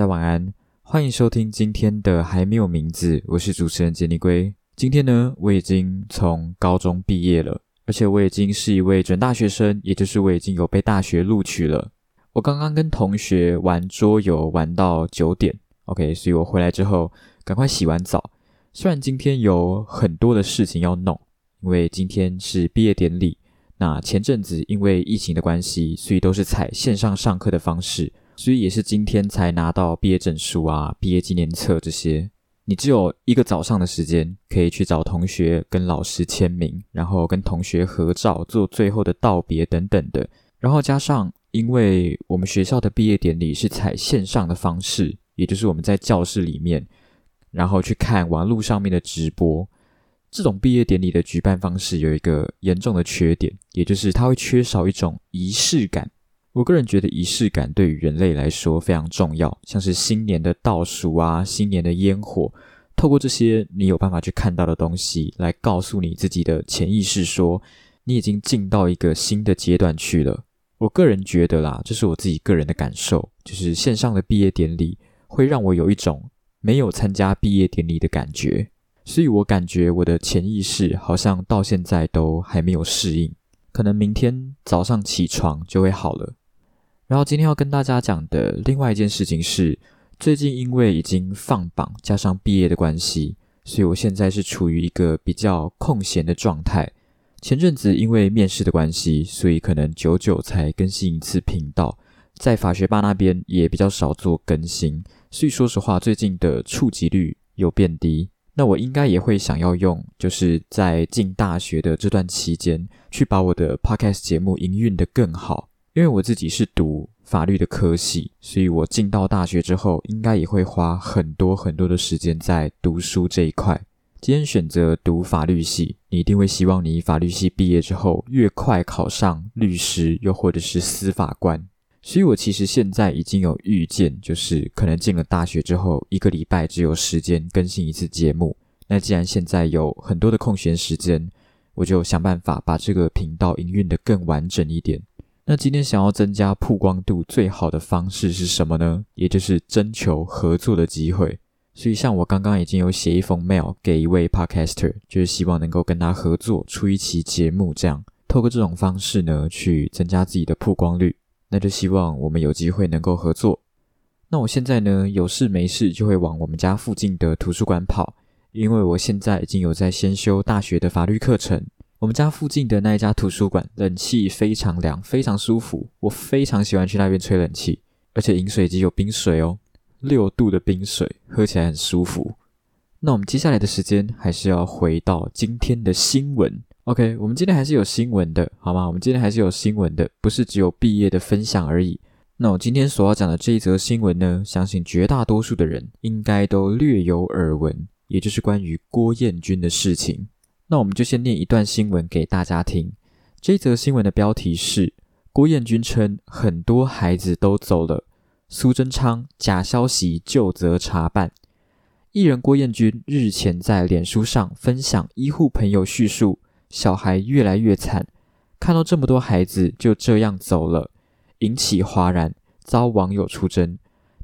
大家晚安，欢迎收听今天的还没有名字，我是主持人杰尼龟。今天呢，我已经从高中毕业了，而且我已经是一位准大学生，也就是我已经有被大学录取了。我刚刚跟同学玩桌游玩到九点，OK，所以我回来之后赶快洗完澡。虽然今天有很多的事情要弄，因为今天是毕业典礼。那前阵子因为疫情的关系，所以都是采线上上课的方式，所以也是今天才拿到毕业证书啊、毕业纪念册这些。你只有一个早上的时间，可以去找同学跟老师签名，然后跟同学合照，做最后的道别等等的。然后加上，因为我们学校的毕业典礼是采线上的方式，也就是我们在教室里面，然后去看网络上面的直播。这种毕业典礼的举办方式有一个严重的缺点，也就是它会缺少一种仪式感。我个人觉得仪式感对于人类来说非常重要，像是新年的倒数啊、新年的烟火，透过这些你有办法去看到的东西，来告诉你自己的潜意识说你已经进到一个新的阶段去了。我个人觉得啦，这是我自己个人的感受，就是线上的毕业典礼会让我有一种没有参加毕业典礼的感觉。所以我感觉我的潜意识好像到现在都还没有适应，可能明天早上起床就会好了。然后今天要跟大家讲的另外一件事情是，最近因为已经放榜加上毕业的关系，所以我现在是处于一个比较空闲的状态。前阵子因为面试的关系，所以可能久久才更新一次频道，在法学霸那边也比较少做更新，所以说实话，最近的触及率有变低。那我应该也会想要用，就是在进大学的这段期间，去把我的 podcast 节目营运的更好。因为我自己是读法律的科系，所以我进到大学之后，应该也会花很多很多的时间在读书这一块。今天选择读法律系，你一定会希望你法律系毕业之后，越快考上律师，又或者是司法官。所以，我其实现在已经有预见，就是可能进了大学之后，一个礼拜只有时间更新一次节目。那既然现在有很多的空闲时间，我就想办法把这个频道营运的更完整一点。那今天想要增加曝光度最好的方式是什么呢？也就是征求合作的机会。所以，像我刚刚已经有写一封 mail 给一位 podcaster，就是希望能够跟他合作出一期节目，这样透过这种方式呢，去增加自己的曝光率。那就希望我们有机会能够合作。那我现在呢，有事没事就会往我们家附近的图书馆跑，因为我现在已经有在先修大学的法律课程。我们家附近的那一家图书馆，冷气非常凉，非常舒服，我非常喜欢去那边吹冷气，而且饮水机有冰水哦，六度的冰水，喝起来很舒服。那我们接下来的时间还是要回到今天的新闻。OK，我们今天还是有新闻的，好吗？我们今天还是有新闻的，不是只有毕业的分享而已。那我今天所要讲的这一则新闻呢，相信绝大多数的人应该都略有耳闻，也就是关于郭彦军的事情。那我们就先念一段新闻给大家听。这则新闻的标题是：郭彦军称很多孩子都走了，苏贞昌假消息就责查办。艺人郭彦军日前在脸书上分享医护朋友叙述。小孩越来越惨，看到这么多孩子就这样走了，引起哗然，遭网友出征。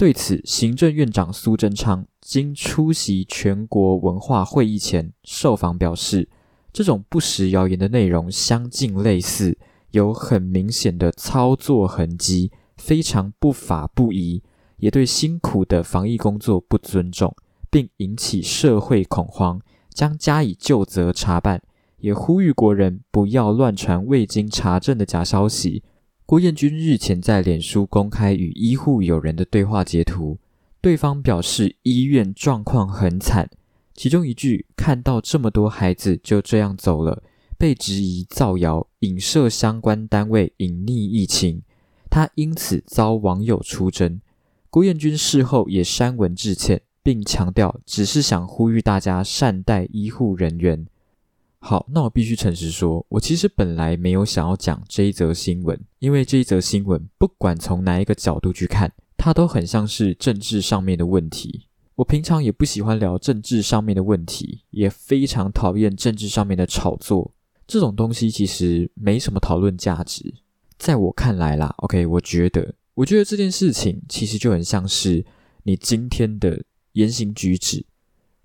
对此，行政院长苏贞昌经出席全国文化会议前受访表示，这种不实谣言的内容相近类似，有很明显的操作痕迹，非常不法不宜，也对辛苦的防疫工作不尊重，并引起社会恐慌，将加以就责查办。也呼吁国人不要乱传未经查证的假消息。郭彦军日前在脸书公开与医护友人的对话截图，对方表示医院状况很惨，其中一句看到这么多孩子就这样走了，被质疑造谣，影射相关单位隐匿疫情，他因此遭网友出征。郭彦军事后也删文致歉，并强调只是想呼吁大家善待医护人员。好，那我必须诚实说，我其实本来没有想要讲这一则新闻，因为这一则新闻不管从哪一个角度去看，它都很像是政治上面的问题。我平常也不喜欢聊政治上面的问题，也非常讨厌政治上面的炒作。这种东西其实没什么讨论价值，在我看来啦。OK，我觉得，我觉得这件事情其实就很像是你今天的言行举止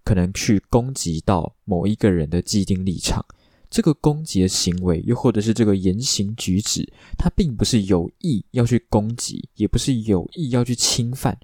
可能去攻击到某一个人的既定立场。这个攻击的行为，又或者是这个言行举止，它并不是有意要去攻击，也不是有意要去侵犯，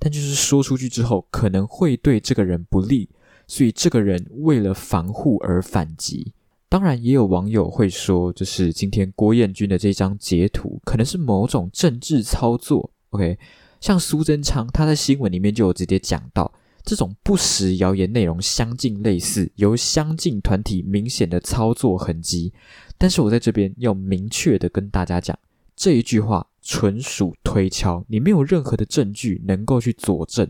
但就是说出去之后可能会对这个人不利，所以这个人为了防护而反击。当然，也有网友会说，就是今天郭彦军的这张截图可能是某种政治操作。OK，像苏贞昌，他在新闻里面就有直接讲到。这种不实谣言内容相近类似，由相近团体明显的操作痕迹。但是我在这边要明确的跟大家讲，这一句话纯属推敲，你没有任何的证据能够去佐证。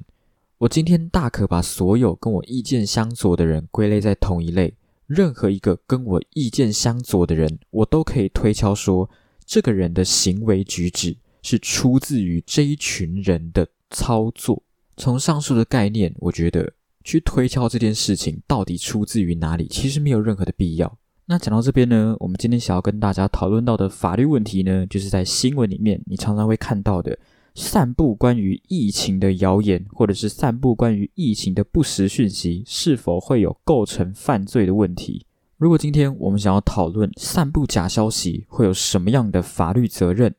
我今天大可把所有跟我意见相左的人归类在同一类，任何一个跟我意见相左的人，我都可以推敲说，这个人的行为举止是出自于这一群人的操作。从上述的概念，我觉得去推敲这件事情到底出自于哪里，其实没有任何的必要。那讲到这边呢，我们今天想要跟大家讨论到的法律问题呢，就是在新闻里面你常常会看到的，散布关于疫情的谣言，或者是散布关于疫情的不实讯息，是否会有构成犯罪的问题？如果今天我们想要讨论散布假消息会有什么样的法律责任？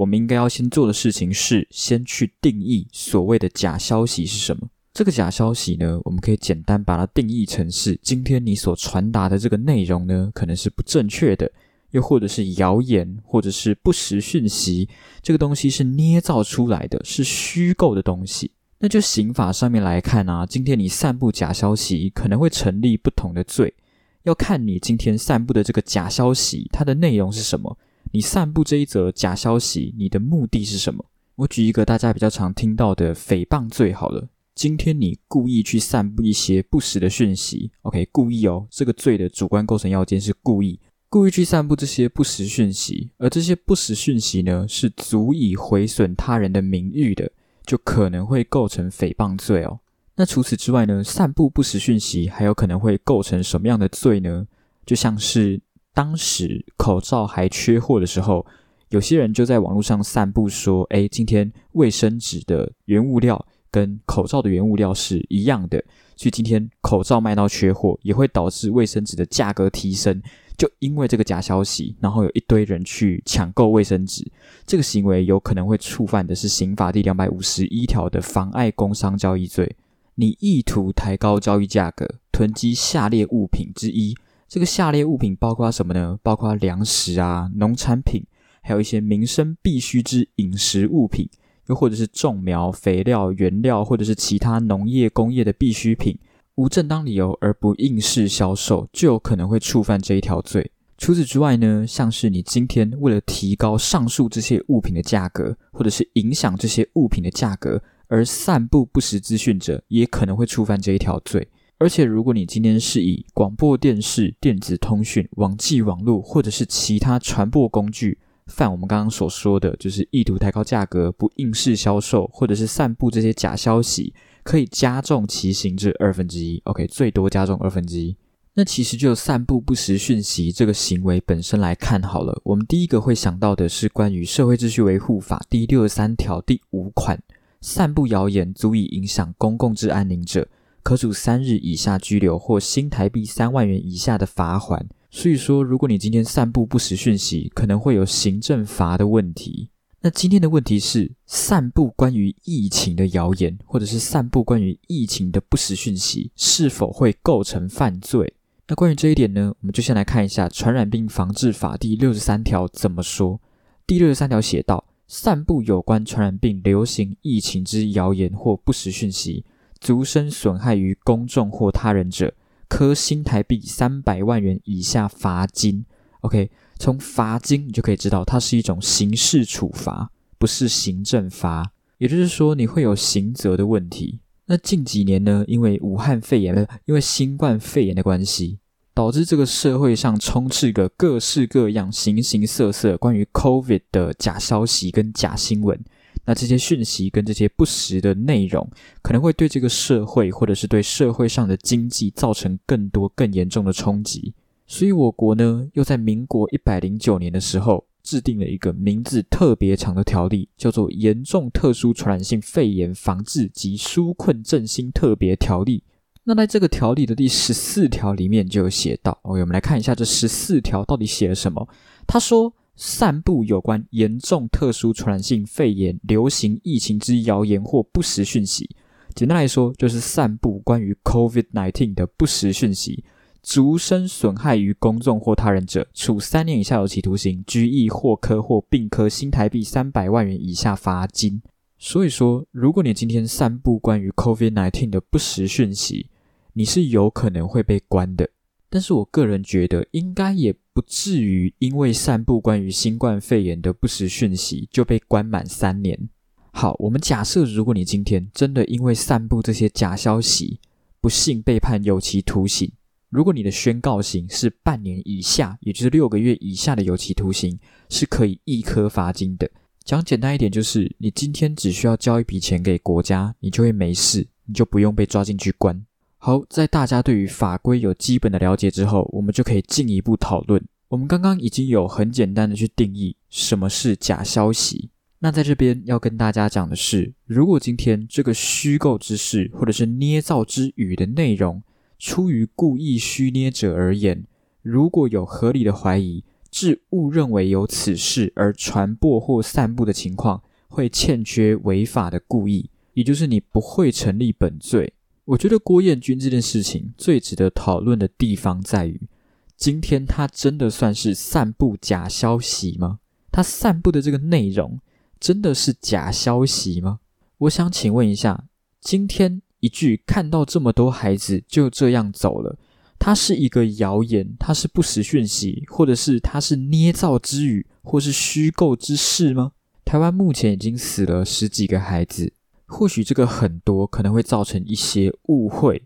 我们应该要先做的事情是，先去定义所谓的假消息是什么。这个假消息呢，我们可以简单把它定义成是：今天你所传达的这个内容呢，可能是不正确的，又或者是谣言，或者是不实讯息。这个东西是捏造出来的，是虚构的东西。那就刑法上面来看啊，今天你散布假消息，可能会成立不同的罪，要看你今天散布的这个假消息，它的内容是什么。你散布这一则假消息，你的目的是什么？我举一个大家比较常听到的诽谤罪好了。今天你故意去散布一些不实的讯息，OK，故意哦。这个罪的主观构成要件是故意，故意去散布这些不实讯息，而这些不实讯息呢，是足以毁损他人的名誉的，就可能会构成诽谤罪哦。那除此之外呢，散布不实讯息还有可能会构成什么样的罪呢？就像是。当时口罩还缺货的时候，有些人就在网络上散布说：“哎，今天卫生纸的原物料跟口罩的原物料是一样的，所以今天口罩卖到缺货，也会导致卫生纸的价格提升。”就因为这个假消息，然后有一堆人去抢购卫生纸，这个行为有可能会触犯的是刑法第两百五十一条的妨碍工商交易罪。你意图抬高交易价格，囤积下列物品之一。这个下列物品包括什么呢？包括粮食啊、农产品，还有一些民生必需之饮食物品，又或者是种苗、肥料、原料，或者是其他农业、工业的必需品，无正当理由而不应市销售，就有可能会触犯这一条罪。除此之外呢，像是你今天为了提高上述这些物品的价格，或者是影响这些物品的价格而散布不实资讯者，也可能会触犯这一条罪。而且，如果你今天是以广播电视、电子通讯、网际网络或者是其他传播工具犯我们刚刚所说的，就是意图抬高价格、不应试销售，或者是散布这些假消息，可以加重其刑至二分之一。OK，最多加重二分之一。那其实就散布不实讯息这个行为本身来看好了，我们第一个会想到的是关于《社会秩序维护法》第六十三条第五款，散布谣言足以影响公共治安宁者。可处三日以下拘留或新台币三万元以下的罚款。所以说，如果你今天散布不实讯息，可能会有行政罚的问题。那今天的问题是，散布关于疫情的谣言，或者是散布关于疫情的不实讯息，是否会构成犯罪？那关于这一点呢，我们就先来看一下《传染病防治法》第六十三条怎么说。第六十三条写道：散布有关传染病流行疫情之谣言或不实讯息。足生损害于公众或他人者，科新台币三百万元以下罚金。OK，从罚金你就可以知道，它是一种刑事处罚，不是行政罚。也就是说，你会有刑责的问题。那近几年呢，因为武汉肺炎，因为新冠肺炎的关系，导致这个社会上充斥着各式各样、形形色色关于 COVID 的假消息跟假新闻。那这些讯息跟这些不实的内容，可能会对这个社会或者是对社会上的经济造成更多更严重的冲击。所以，我国呢又在民国一百零九年的时候，制定了一个名字特别长的条例，叫做《严重特殊传染性肺炎防治及纾困振兴特别条例》。那在这个条例的第十四条里面就有写到，OK，我们来看一下这十四条到底写了什么。他说，散布有关严重特殊传染性肺炎流行疫情之谣言或不实讯息，简单来说就是散布关于 COVID-19 的不实讯息。足生损害于公众或他人者，处三年以下有期徒刑、拘役或科或并科新台币三百万元以下罚金。所以说，如果你今天散布关于 COVID-19 的不实讯息，你是有可能会被关的。但是我个人觉得，应该也不至于因为散布关于新冠肺炎的不实讯息就被关满三年。好，我们假设，如果你今天真的因为散布这些假消息，不幸被判有期徒刑。如果你的宣告刑是半年以下，也就是六个月以下的有期徒刑，是可以一颗罚金的。讲简单一点，就是你今天只需要交一笔钱给国家，你就会没事，你就不用被抓进去关。好，在大家对于法规有基本的了解之后，我们就可以进一步讨论。我们刚刚已经有很简单的去定义什么是假消息。那在这边要跟大家讲的是，如果今天这个虚构之事或者是捏造之语的内容，出于故意虚捏者而言，如果有合理的怀疑，致误认为有此事而传播或散布的情况，会欠缺违法的故意，也就是你不会成立本罪。我觉得郭彦军这件事情最值得讨论的地方在于，今天他真的算是散布假消息吗？他散布的这个内容真的是假消息吗？我想请问一下，今天。一句看到这么多孩子就这样走了，它是一个谣言，它是不实讯息，或者是它是捏造之语，或是虚构之事吗？台湾目前已经死了十几个孩子，或许这个很多可能会造成一些误会，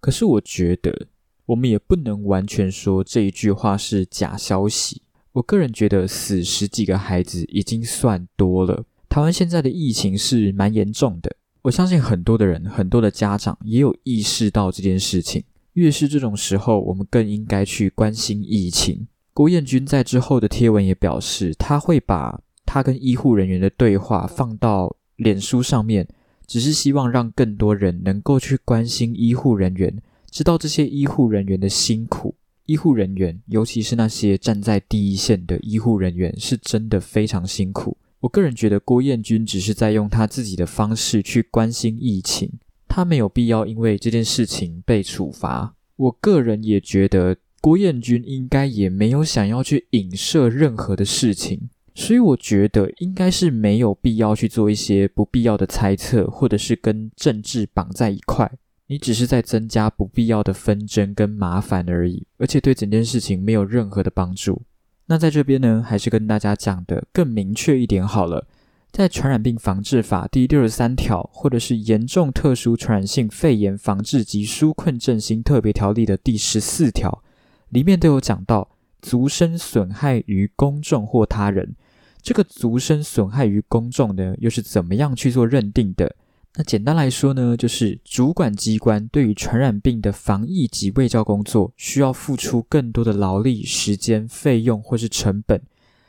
可是我觉得我们也不能完全说这一句话是假消息。我个人觉得死十几个孩子已经算多了。台湾现在的疫情是蛮严重的。我相信很多的人，很多的家长也有意识到这件事情。越是这种时候，我们更应该去关心疫情。郭彦军在之后的贴文也表示，他会把他跟医护人员的对话放到脸书上面，只是希望让更多人能够去关心医护人员，知道这些医护人员的辛苦。医护人员，尤其是那些站在第一线的医护人员，是真的非常辛苦。我个人觉得郭彦军只是在用他自己的方式去关心疫情，他没有必要因为这件事情被处罚。我个人也觉得郭彦军应该也没有想要去影射任何的事情，所以我觉得应该是没有必要去做一些不必要的猜测，或者是跟政治绑在一块。你只是在增加不必要的纷争跟麻烦而已，而且对整件事情没有任何的帮助。那在这边呢，还是跟大家讲的更明确一点好了。在《传染病防治法》第六十三条，或者是《严重特殊传染性肺炎防治及纾困振兴特别条例》的第十四条，里面都有讲到足生损害于公众或他人。这个足生损害于公众呢，又是怎么样去做认定的？那简单来说呢，就是主管机关对于传染病的防疫及卫教工作，需要付出更多的劳力、时间、费用或是成本。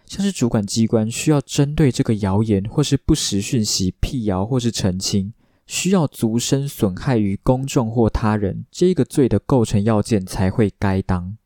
像是主管机关需要针对这个谣言或是不实讯息辟谣或是澄清，需要足生损害于公众或他人这个罪的构成要件才会该当。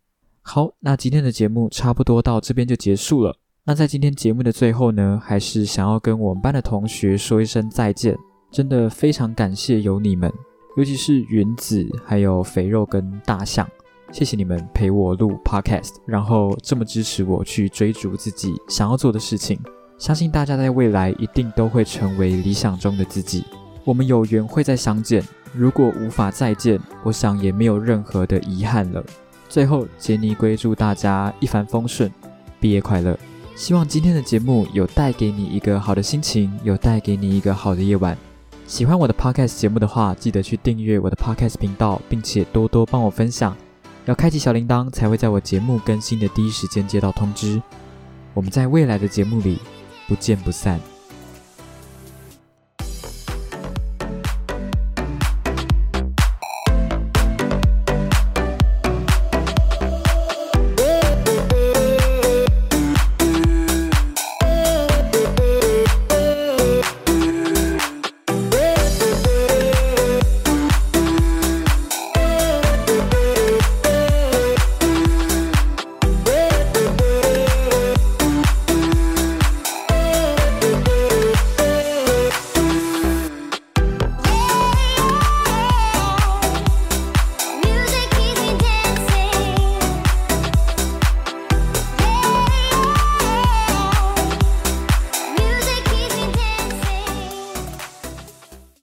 好，那今天的节目差不多到这边就结束了。那在今天节目的最后呢，还是想要跟我们班的同学说一声再见。真的非常感谢有你们，尤其是云子、还有肥肉跟大象，谢谢你们陪我录 podcast，然后这么支持我去追逐自己想要做的事情。相信大家在未来一定都会成为理想中的自己。我们有缘会再相见，如果无法再见，我想也没有任何的遗憾了。最后，杰尼龟祝大家一帆风顺，毕业快乐！希望今天的节目有带给你一个好的心情，有带给你一个好的夜晚。喜欢我的 podcast 节目的话，记得去订阅我的 podcast 频道，并且多多帮我分享。要开启小铃铛，才会在我节目更新的第一时间接到通知。我们在未来的节目里不见不散。